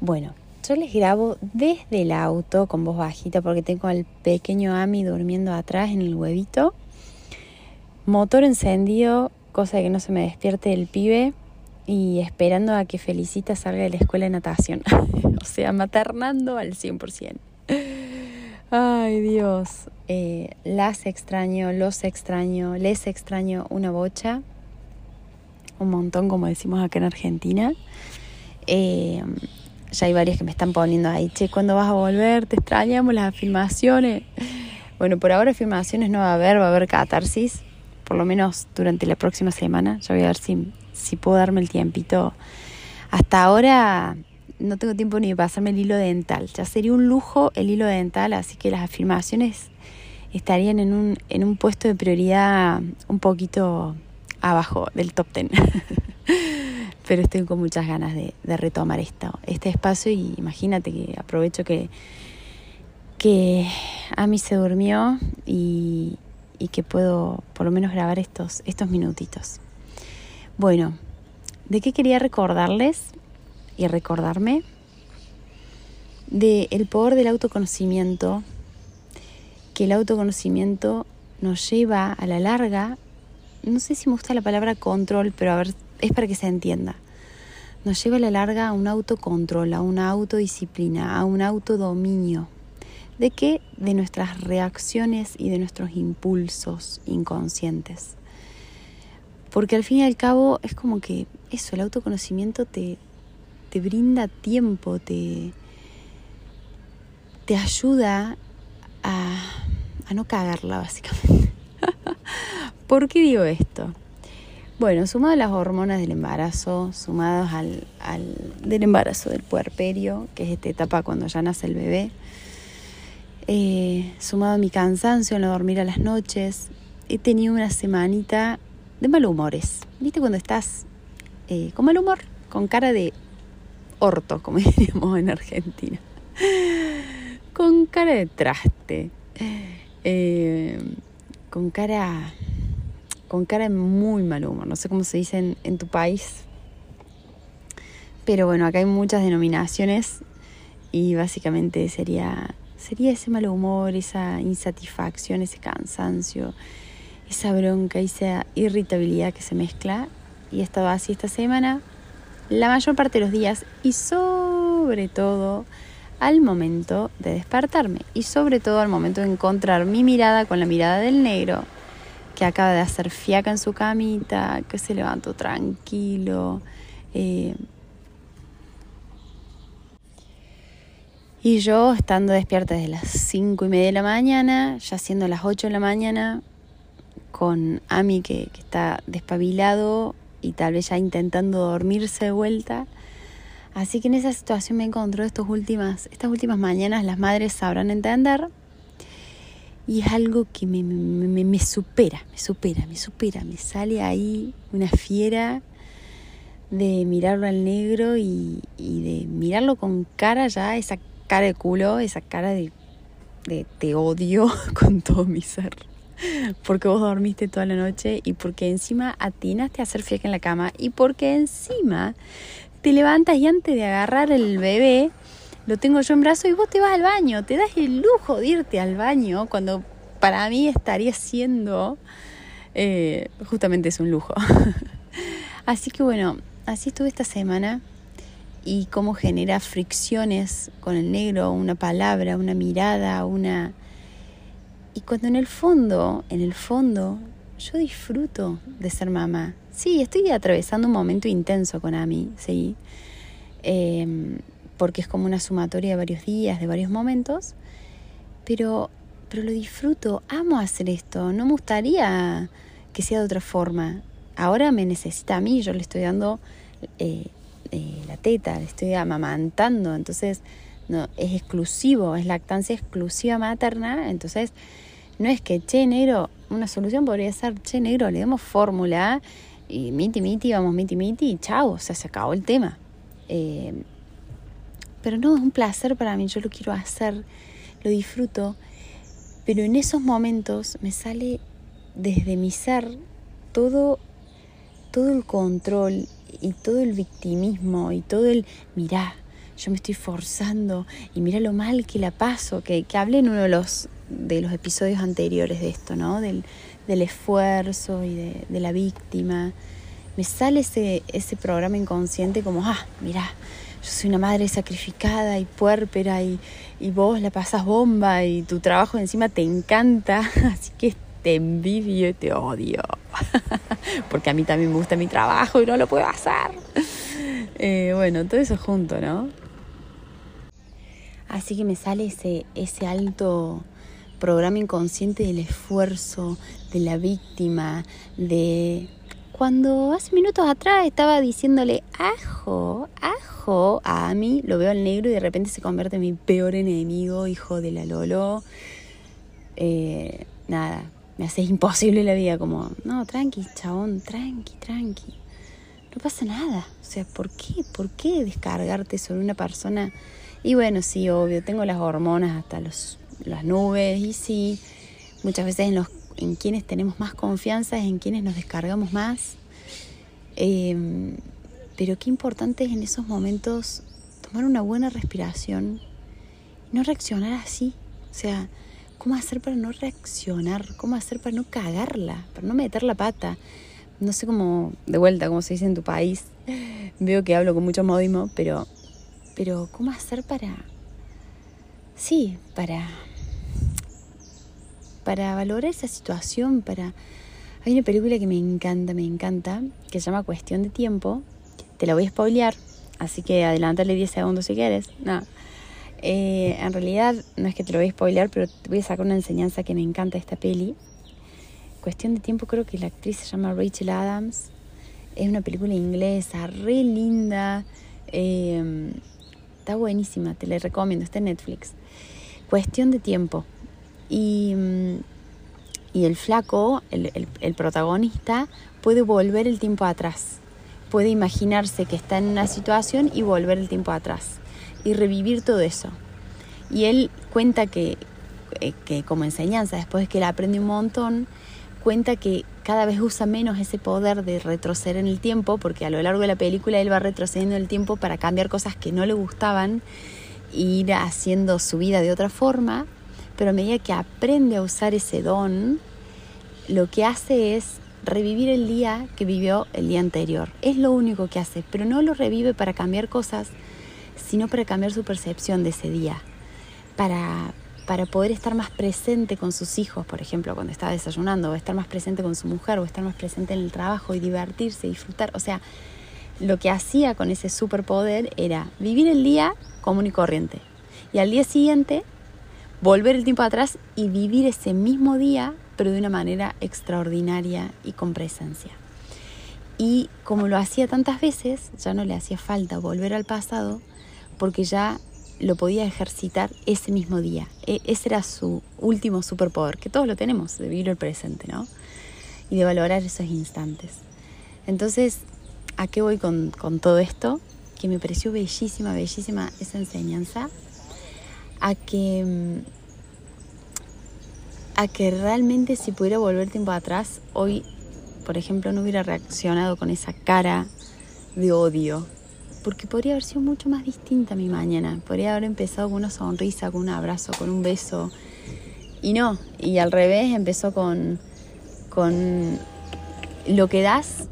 Bueno, yo les grabo desde el auto con voz bajita porque tengo al pequeño Ami durmiendo atrás en el huevito. Motor encendido, cosa de que no se me despierte el pibe y esperando a que Felicita salga de la escuela de natación. o sea, maternando al 100%. Ay Dios, eh, las extraño, los extraño, les extraño una bocha un montón, como decimos acá en Argentina. Eh, ya hay varias que me están poniendo ahí, che, ¿cuándo vas a volver? Te extrañamos las afirmaciones. Bueno, por ahora afirmaciones no va a haber, va a haber catarsis, por lo menos durante la próxima semana. Ya voy a ver si, si puedo darme el tiempito. Hasta ahora no tengo tiempo ni de pasarme el hilo dental. Ya sería un lujo el hilo dental, así que las afirmaciones estarían en un, en un puesto de prioridad un poquito abajo del top ten. Pero estoy con muchas ganas de, retomar este espacio y imagínate que aprovecho que, que Ami se durmió y, y que puedo por lo menos grabar estos, estos minutitos. Bueno, ¿de qué quería recordarles y recordarme? De el poder del autoconocimiento, que el autoconocimiento nos lleva a la larga no sé si me gusta la palabra control, pero a ver, es para que se entienda. Nos lleva a la larga a un autocontrol, a una autodisciplina, a un autodominio. ¿De qué? De nuestras reacciones y de nuestros impulsos inconscientes. Porque al fin y al cabo es como que eso, el autoconocimiento te, te brinda tiempo, te, te ayuda a, a no cagarla básicamente. ¿Por qué digo esto? Bueno, sumado a las hormonas del embarazo, sumados al, del embarazo del puerperio, que es esta etapa cuando ya nace el bebé, eh, sumado a mi cansancio en no dormir a las noches, he tenido una semanita de mal humores. ¿Viste cuando estás eh, con mal humor? Con cara de orto, como diríamos en Argentina. con cara de traste. Eh, con cara con cara de muy mal humor. No sé cómo se dice en, tu país. Pero bueno, acá hay muchas denominaciones y básicamente sería, sería ese mal humor, esa insatisfacción, ese cansancio, esa bronca, esa irritabilidad que se mezcla. Y he estado así esta semana, la mayor parte de los días y sobre todo al momento de despertarme y sobre todo al momento de encontrar mi mirada con la mirada del negro que acaba de hacer fiaca en su camita, que se levantó tranquilo. Eh, y yo estando despierta desde las cinco y media de la mañana, ya siendo las 8 de la mañana, con Ami que, que, está despabilado y tal vez ya intentando dormirse de vuelta. Así que en esa situación me encontró estos últimas, estas últimas mañanas, las madres sabrán entender y es algo que me, me, me, supera, me supera, me supera, me sale ahí una fiera de mirarlo al negro y, de mirarlo con cara ya, esa cara de culo, esa cara de, de te odio con todo mi ser. Porque vos dormiste toda la noche y porque encima atinaste a hacer fiesta en la cama y porque encima te levantas y antes de agarrar el bebé lo tengo yo en brazo y vos te vas al baño, te das el lujo de irte al baño cuando para mí estaría siendo, eh, justamente es un lujo. así que bueno, así estuve esta semana y cómo genera fricciones con el negro, una palabra, una mirada, una... Y cuando en el fondo, en el fondo, yo disfruto de ser mamá. Sí, estoy atravesando un momento intenso con Ami, sí. Eh, porque es como una sumatoria de varios días, de varios momentos, pero, pero lo disfruto, amo hacer esto, no me gustaría que sea de otra forma. Ahora me necesita a mí, yo le estoy dando eh, eh, la teta, le estoy amamantando, entonces no, es exclusivo, es lactancia exclusiva materna, entonces no es que, che, negro, una solución podría ser, che, negro, le damos fórmula y miti, miti, vamos miti, miti y chao, o sea, se acabó el tema. Eh, pero no, es un placer para mí, yo lo quiero hacer, lo disfruto, pero en esos momentos me sale desde mi ser todo, todo el control y todo el victimismo y todo el, mirá, yo me estoy forzando y mira lo mal que la paso, que, que hablé en uno de los, de los episodios anteriores de esto, ¿no? Del, del esfuerzo y de, de, la víctima. Me sale ese, ese programa inconsciente como, ah, mira, yo soy una madre sacrificada y puérpera y, y vos la pasas bomba y tu trabajo encima te encanta, así que te envidio y te odio. Porque a mí también me gusta mi trabajo y no lo puedo hacer. Eh, bueno, todo eso junto, ¿no? Así que me sale ese, ese alto programa inconsciente del esfuerzo, de la víctima, de cuando hace minutos atrás estaba diciéndole ajo, ajo a mí, lo veo al negro y de repente se convierte en mi peor enemigo, hijo de la Lolo. Eh, nada, me hace imposible la vida, como, no, tranqui, chabón, tranqui, tranqui. No pasa nada. O sea, ¿por qué? ¿Por qué descargarte sobre una persona? Y bueno, sí, obvio, tengo las hormonas hasta los, las nubes y sí, muchas veces en, los, en quienes tenemos más confianza en quienes nos descargamos más. Em, pero qué importante es en esos momentos tomar una buena respiración y no reaccionar así. O sea, ¿cómo hacer para no reaccionar? ¿Cómo hacer para no cagarla? Para no meter la pata. No sé cómo, de vuelta, como se dice en tu país. Veo que hablo con mucho modismo, pero pero ¿cómo hacer para... Sí, para... Para valorar esa situación, para... Hay una película que me encanta, me encanta, que se llama Cuestión de Tiempo. Te la voy a spoilear, así que adelántale 10 segundos si quieres. No. Eh, en realidad no es que te lo voy a spoilear, pero te voy a sacar una enseñanza que me encanta de esta peli. Cuestión de tiempo, creo que la actriz se llama Rachel Adams. Es una película inglesa, re linda. Eh, Está buenísima, te la recomiendo, está en Netflix. Cuestión de tiempo. Y, mm, y el flaco, el, el, protagonista, puede volver el tiempo atrás. Puede imaginarse que está en una situación y volver el tiempo atrás. Y revivir todo eso. Y él cuenta que, eh, que como enseñanza, después de que él aprende un montón, cuenta que cada vez usa menos ese poder de retroceder en el tiempo, porque a lo largo de la película él va retrocediendo en el tiempo para cambiar cosas que no le gustaban e ir haciendo su vida de otra forma, pero a medida que aprende a usar ese don, lo que hace es revivir el día que vivió el día anterior. Es lo único que hace, pero no lo revive para cambiar cosas, sino para cambiar su percepción de ese día, para, para poder estar más presente con sus hijos, por ejemplo, cuando está desayunando, o estar más presente con su mujer, o estar más presente en el trabajo y divertirse, disfrutar. O sea, lo que hacía con ese superpoder era vivir el día común y corriente. Y al día siguiente, volver el tiempo atrás y vivir ese mismo día, pero de una manera extraordinaria y con presencia. Y como lo hacía tantas veces, ya no le hacía falta volver al pasado, porque ya lo podía ejercitar ese mismo día. E, ese era su último superpoder, que todos lo tenemos, de vivir el presente, ¿no? Y de valorar esos instantes. Entonces, ¿a qué voy con, con todo esto? Que me pareció bellísima, bellísima esa enseñanza. A que, mm, a que realmente si pudiera volver tiempo atrás, hoy, por ejemplo, no hubiera reaccionado con esa cara de odio porque podría haber sido mucho más distinta mi mañana. Podría haber empezado con una sonrisa, con un abrazo, con un beso. Y no, y al revés empezó con, con lo que das,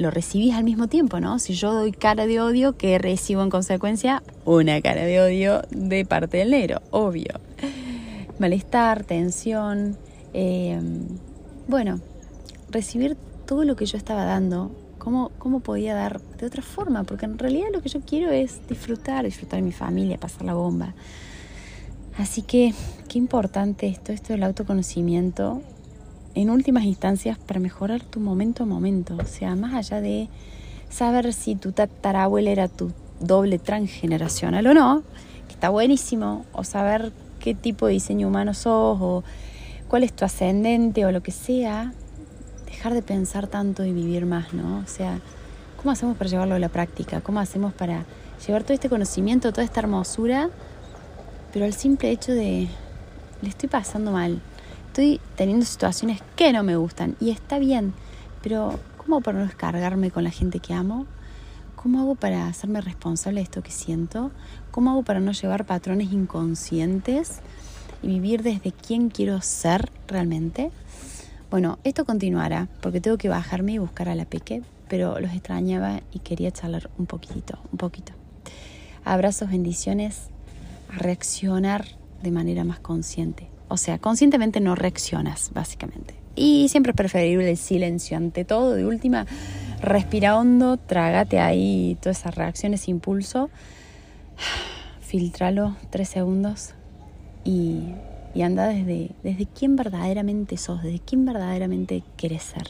lo recibís al mismo tiempo, ¿no? Si yo doy cara de odio, que recibo en consecuencia? Una cara de odio de parte del negro, obvio. Malestar, tensión, eh, bueno, recibir todo lo que yo estaba dando ¿Cómo, ¿Cómo podía dar de otra forma? Porque en realidad lo que yo quiero es disfrutar, disfrutar de mi familia, pasar la bomba. Así que qué importante esto, esto del autoconocimiento, en últimas instancias, para mejorar tu momento a momento. O sea, más allá de saber si tu tatarabuela era tu doble transgeneracional o no, que está buenísimo, o saber qué tipo de diseño humano sos, o cuál es tu ascendente, o lo que sea, dejar de pensar tanto y vivir más, ¿no? O sea, ¿cómo hacemos para llevarlo a la práctica? ¿Cómo hacemos para llevar todo este conocimiento, toda esta hermosura, pero al simple hecho de, le estoy pasando mal, estoy teniendo situaciones que no me gustan y está bien, pero ¿cómo para no descargarme con la gente que amo? ¿Cómo hago para hacerme responsable de esto que siento? ¿Cómo hago para no llevar patrones inconscientes y vivir desde quién quiero ser realmente? Bueno, esto continuará porque tengo que bajarme y buscar a la peque, pero los extrañaba y quería charlar un poquitito, un poquito. Abrazos, bendiciones, reaccionar de manera más consciente. O sea, conscientemente no reaccionas, básicamente. Y siempre es preferible el silencio ante todo. De última, respira hondo, trágate ahí todas esas reacciones, impulso, filtralo tres segundos y, anda desde, desde quién verdaderamente sos, desde quién verdaderamente querés ser.